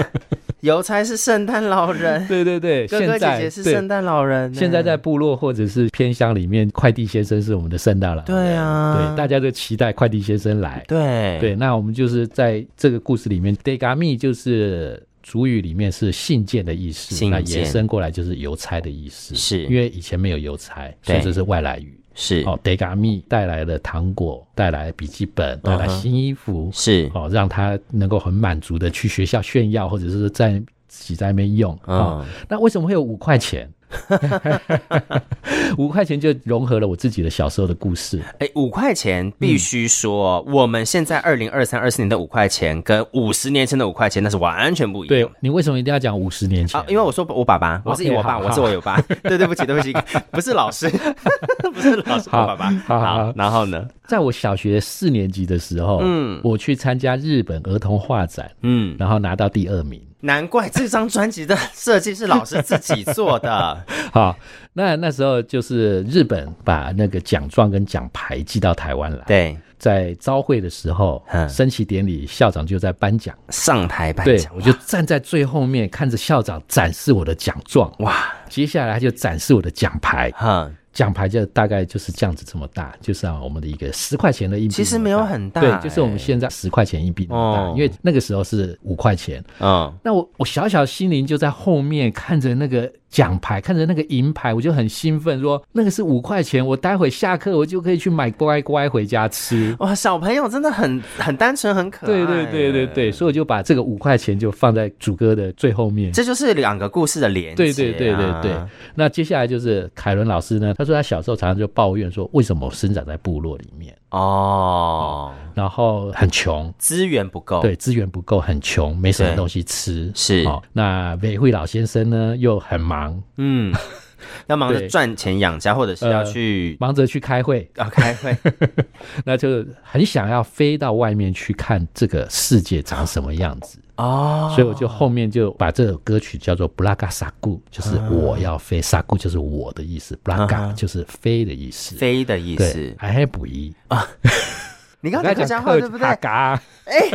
邮差是圣诞老人，对对对，哥哥姐姐是圣诞老人。现在在部落或者是偏乡里面，快递先生是我们的圣诞老人。对啊，对，大家都期待快递先生来。对对，那我们就是在这个故事里面，degami 就是主语里面是信件的意思，那延伸过来就是邮差的意思。是因为以前没有邮差，所以这是外来语。是哦，degami 带来了糖果，带来笔记本，带来新衣服，是哦，让他能够很满足的去学校炫耀，或者是在自己在那边用啊。那为什么会有五块钱？五块钱就融合了我自己的小时候的故事。哎，五块钱必须说，嗯、我们现在二零二三、二四年的五块钱跟五十年前的五块钱那是完全不一样。对，你为什么一定要讲五十年前？啊，因为我说我爸爸，我是我爸，我是我有爸。对，对不起，对不起，不是老师，不是老师，我爸爸。好，好，然后呢，在我小学四年级的时候，嗯，我去参加日本儿童画展，嗯，然后拿到第二名。难怪这张专辑的设计是老师自己做的。好，那那时候就是日本把那个奖状跟奖牌寄到台湾来。对，在朝会的时候，升旗典礼，校长就在颁奖，上台颁奖。对，我就站在最后面看着校长展示我的奖状。哇，接下来他就展示我的奖牌。哈。奖牌就大概就是这样子这么大，就是我们的一个十块钱的硬币。其实没有很大，对，就是我们现在十块钱硬币那么大，因为那个时候是五块钱。嗯，那我我小小心灵就在后面看着那个。奖牌，看着那个银牌，我就很兴奋，说那个是五块钱，我待会下课我就可以去买乖乖回家吃。哇，小朋友真的很很单纯，很可爱。对对对对对，所以我就把这个五块钱就放在主歌的最后面。这就是两个故事的连接啊。对对对对对。那接下来就是凯伦老师呢，他说他小时候常常就抱怨说，为什么我生长在部落里面？哦，然后很穷，资源不够，对，资源不够，很穷，没什么东西吃。是，哦，那美惠老先生呢又很忙，嗯，要忙着赚钱养家，或者是要去忙着去开会。啊，开会，那就很想要飞到外面去看这个世界长什么样子。哦，所以我就后面就把这首歌曲叫做布拉嘎萨古，就是我要飞，萨古就是我的意思，布拉嘎就是飞的意思，飞的意思，还还补一。啊，你刚才客家话对不对？哎。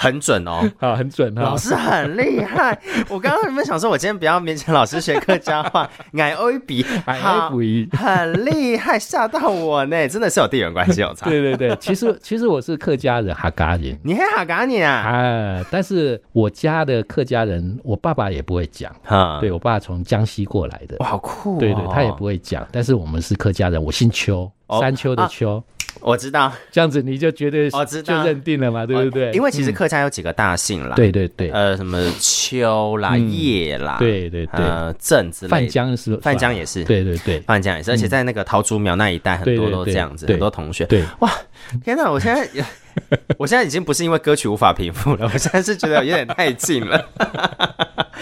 很准哦，好，很准哈，老师很厉害。我刚刚有没有想说，我今天不要勉强老师学客家话，矮欧一比，好，很厉害，吓到我呢，真的是有地缘关系有差。对对对，其实其实我是客家人，哈嘎人，你还客家人啊？啊，但是我家的客家人，我爸爸也不会讲，哈，对我爸从江西过来的，哇，好酷，对对，他也不会讲，但是我们是客家人，我姓邱，山丘的丘。我知道，这样子你就绝对我知道就认定了嘛，对不对？因为其实客家有几个大姓啦，对对对，呃，什么秋啦、叶啦，对对对，呃，郑之类。范江是范江也是，对对对，范江也是，而且在那个桃竹苗那一带，很多都这样子，很多同学。对，哇，天哪！我现在，我现在已经不是因为歌曲无法平复了，我现在是觉得有点太近了。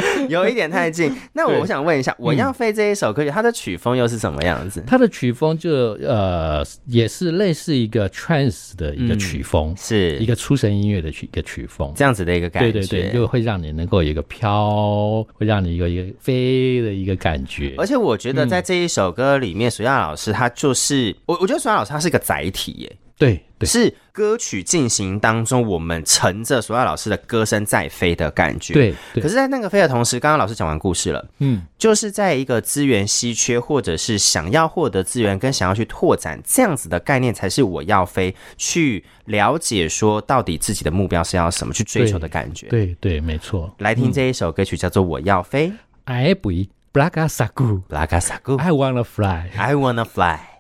有一点太近。那我想问一下，我要飞这一首歌曲，它的曲风又是什么样子？它的曲风就呃，也是类似一个 trance 的一个曲风，是一个出神音乐的曲一个曲风，这样子的一个感觉。对对对，就会让你能够有一个飘，会让你有一个飞的一个感觉。而且我觉得在这一首歌里面，苏亚老师他就是我，我觉得苏亚老师他是个载体耶。对，对，是歌曲进行当中，我们乘着索亚老师的歌声在飞的感觉。对，对，可是，在那个飞的同时，刚刚老师讲完故事了，嗯，就是在一个资源稀缺，或者是想要获得资源跟想要去拓展这样子的概念，才是我要飞去了解说到底自己的目标是要什么去追求的感觉。对，对，对，没错。来听这一首歌曲，叫做《我要飞》。I be Blaga Sagu，Blaga Sagu，I wanna fly，I wanna fly。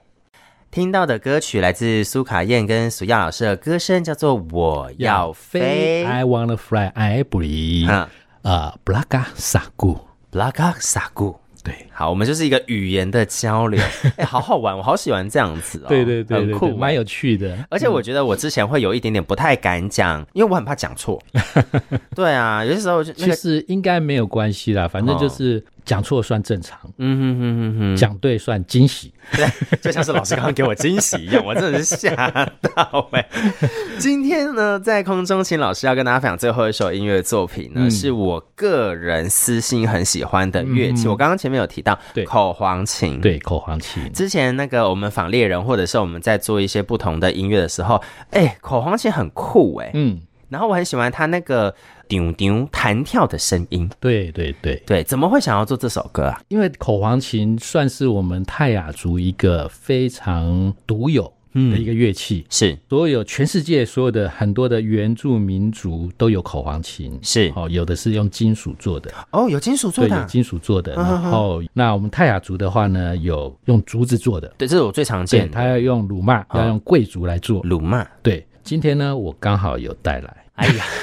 听到的歌曲来自苏卡燕跟苏亚老师的歌声，叫做《我要飞》。I wanna fly, I believe。啊，呃，Blaga Sagu，Blaga Sagu。对，好，我们就是一个语言的交流，哎、欸，好好玩，我好喜欢这样子哦。对对对，很酷，蛮有趣的。而且我觉得我之前会有一点点不太敢讲，因为我很怕讲错。对啊，有些时候就、那个、其实应该没有关系啦，反正就是。哦讲错算正常，嗯哼哼哼哼，讲对算惊喜，对，就像是老师刚刚给我惊喜一样，我真的是吓到哎、欸！今天呢，在空中请老师要跟大家分享最后一首音乐作品呢，嗯、是我个人私心很喜欢的乐器。嗯、我刚刚前面有提到，对，口簧琴，对，口簧琴。之前那个我们访猎人，或者是我们在做一些不同的音乐的时候，哎、欸，口簧琴很酷哎、欸，嗯，然后我很喜欢他那个。丢丢弹跳的声音，对对对。对，怎么会想要做这首歌啊？因为口簧琴算是我们泰雅族一个非常独有的一个乐器，嗯、是。所有全世界所有的很多的原住民族都有口簧琴，是。哦，有的是用金属做的，哦，有金属做的，对，有金属做的。然后，那我们泰雅族的话呢，有用竹子做的，对，这是我最常见的。他要用鲁骂，要用贵族来做。鲁骂。对，今天呢，我刚好有带来，哎呀。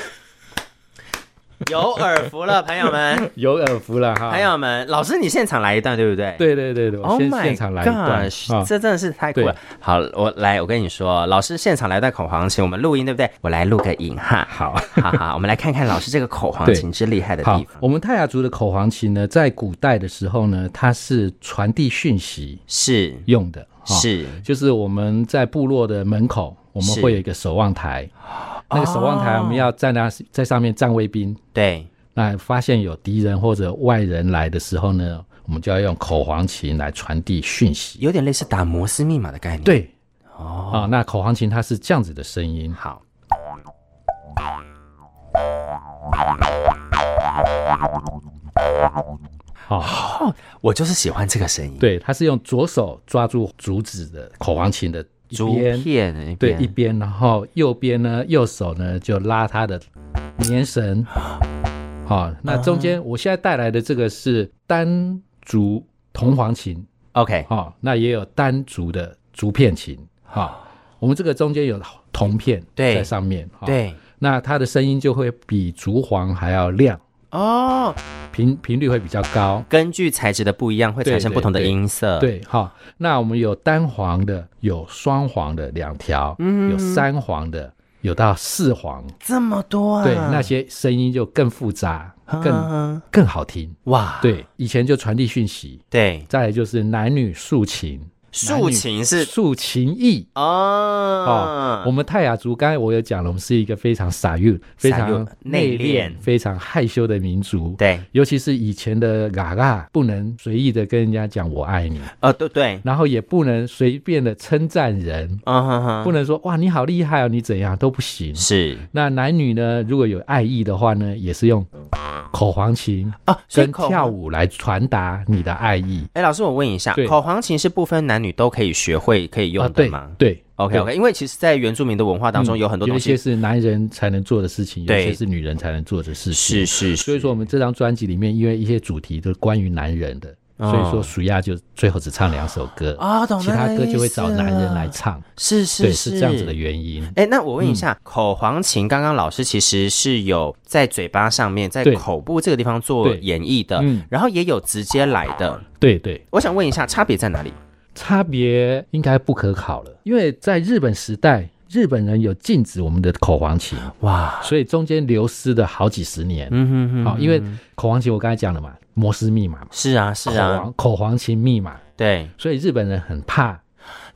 有耳福了，朋友们，有耳福了哈，朋友们，老师你现场来一段，对不对？对对对对，我先现场来一段，oh、这真的是太酷了。好，我来，我跟你说，老师现场来一段口簧琴，我们录音对不对？我来录个影哈，好，好好，我们来看看老师这个口簧琴 之厉害的地方。我们泰雅族的口簧琴呢，在古代的时候呢，它是传递讯息是。用的，是，就是我们在部落的门口，我们会有一个守望台。那个守望台，我们要在那在上面站卫兵。对，那发现有敌人或者外人来的时候呢，我们就要用口簧琴来传递讯息，有点类似打摩斯密码的概念。对，哦，啊，那口簧琴它是这样子的声音。好，好，我就是喜欢这个声音。对，它是用左手抓住竹子的口簧琴的。竹片，对，一边，然后右边呢，右手呢就拉它的棉绳，好，那中间我现在带来的这个是单竹铜簧琴，OK，好，那也有单竹的竹片琴，好，我们这个中间有铜片在上面，对，那它的声音就会比竹簧还要亮。哦，频频率会比较高，根据材质的不一样，会产生不同的音色。对，好，那我们有单簧的，有双簧的两条，嗯，有三簧的，有到四簧，这么多啊？对，那些声音就更复杂，更更好听。哇，对，以前就传递讯息，对，再来就是男女竖琴。竖琴是竖琴艺。哦，哦，我们泰雅族刚才我有讲了，我们是一个非常撒悠、非常内敛、非常害羞的民族。对，尤其是以前的嘎嘎，不能随意的跟人家讲我爱你。呃，对对，然后也不能随便的称赞人。啊哈哈，不能说哇你好厉害哦，你怎样都不行。是，那男女呢，如果有爱意的话呢，也是用口簧琴啊跟跳舞来传达你的爱意。哎，老师，我问一下，口簧琴是不分男女。都可以学会可以用的吗？对，OK OK，因为其实，在原住民的文化当中，有很多东西，有些是男人才能做的事情，有些是女人才能做的事情。是是，所以说我们这张专辑里面，因为一些主题都是关于男人的，所以说暑亚就最后只唱两首歌啊，其他歌就会找男人来唱。是是是。这样子的原因。哎，那我问一下，口簧琴刚刚老师其实是有在嘴巴上面，在口部这个地方做演绎的，然后也有直接来的。对对，我想问一下，差别在哪里？差别应该不可考了，因为在日本时代日本人有禁止我们的口簧琴，哇，所以中间流失了好几十年。嗯哼哼，好，因为口簧琴我刚才讲了嘛，摩斯密码嘛，是啊是啊，口簧琴密码，对，所以日本人很怕。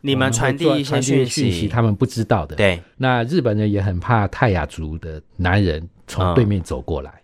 你们传递一些讯息，息，他们不知道的。对，那日本人也很怕泰雅族的男人从对面走过来。嗯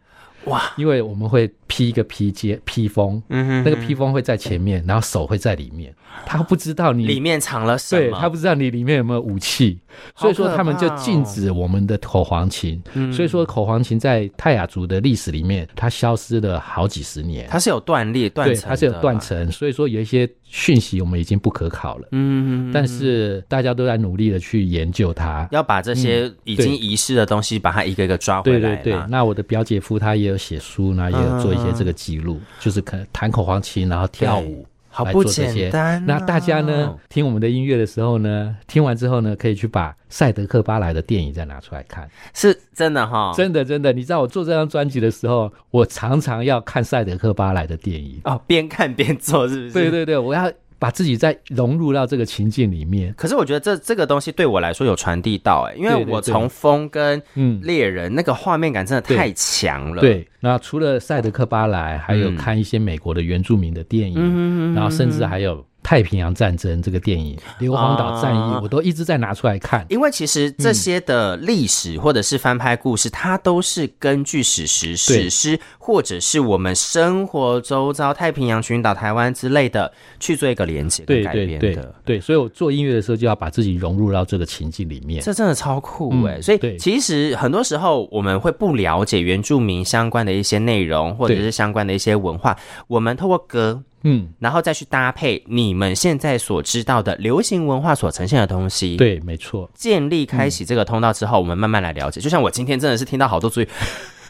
哇，因为我们会披一个披肩披风，嗯哼，那个披风会在前面，然后手会在里面，他不知道你里面藏了什么，对，他不知道你里面有没有武器，所以说他们就禁止我们的口簧琴，哦、所以说口簧琴在泰雅族的历史里面，它消失了好几十年，它是有断裂断层，它是有断层，所以说有一些讯息我们已经不可考了，嗯，但是大家都在努力的去研究它，要把这些已经遗失的东西，把它一个一个抓回来，对对对，那我的表姐夫他也有写书呢，也有做一些这个记录，嗯、就是可能弹口簧琴，然后跳舞，好不简单、啊。那大家呢，听我们的音乐的时候呢，听完之后呢，可以去把赛德克巴莱的电影再拿出来看，是真的哈，真的真的。你知道我做这张专辑的时候，我常常要看赛德克巴莱的电影哦，边看边做，是不是？对对对，我要。把自己再融入到这个情境里面，可是我觉得这这个东西对我来说有传递到哎、欸，因为我从风跟嗯。猎人那个画面感真的太强了。对，那除了赛德克巴莱，还有看一些美国的原住民的电影，嗯、然后甚至还有。太平洋战争这个电影，硫磺岛战役，我都一直在拿出来看。因为其实这些的历史或者是翻拍故事，它都是根据史实、史诗，或者是我们生活周遭太平洋群岛、台湾之类的去做一个连接跟改编的。对，对，所以我做音乐的时候就要把自己融入到这个情境里面。这真的超酷哎！所以其实很多时候我们会不了解原住民相关的一些内容，或者是相关的一些文化，我们透过歌。嗯，然后再去搭配你们现在所知道的流行文化所呈现的东西，对，没错。建立开启这个通道之后，嗯、我们慢慢来了解。就像我今天真的是听到好多注意，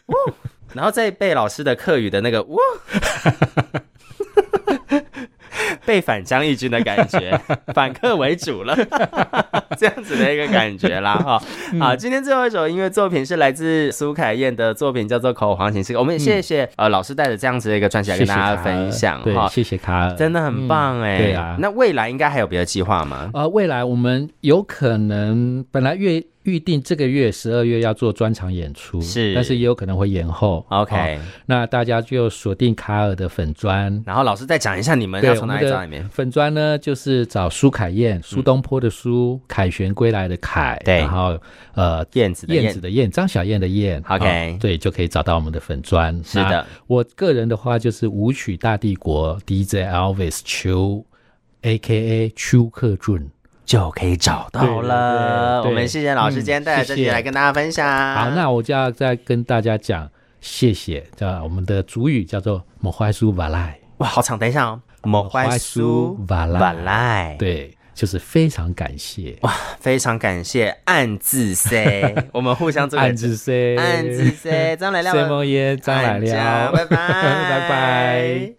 然后再背老师的课语的那个哇。被反将一军的感觉，反客为主了，这样子的一个感觉啦哈。好，今天最后一首音乐作品是来自苏凯燕的作品，叫做《口簧琴》。我们也谢谢、嗯、呃老师带着这样子的一个专辑来跟大家分享哈。谢谢卡尔，真的很棒哎。对啊，那未来应该还有别的计划吗？呃，未来我们有可能本来月。预定这个月十二月要做专场演出，是，但是也有可能会延后。OK，、哦、那大家就锁定卡尔的粉砖，然后老师再讲一下你们要从哪里找里面。粉砖呢，就是找苏凯燕，苏东坡的苏，凯旋归来的凯，对，然后呃燕子的燕子的燕，张小燕的燕。OK，、哦、对，就可以找到我们的粉砖。是的，我个人的话就是舞曲大帝国 DJ Elvis 邱，A.K.A. 邱克俊。就可以找到了。我们谢谢老师今天带来这里来跟大家分享。嗯、好，那我就要再跟大家讲谢谢。叫我们的主语叫做“莫怀苏瓦赖”。哇，好长，等一下哦。莫怀苏瓦赖。对，就是非常感谢。哇，非常感谢。暗自 say，我们互相做暗自 say，暗自 say。张来亮，谢梦烟，张来亮，拜拜，拜拜。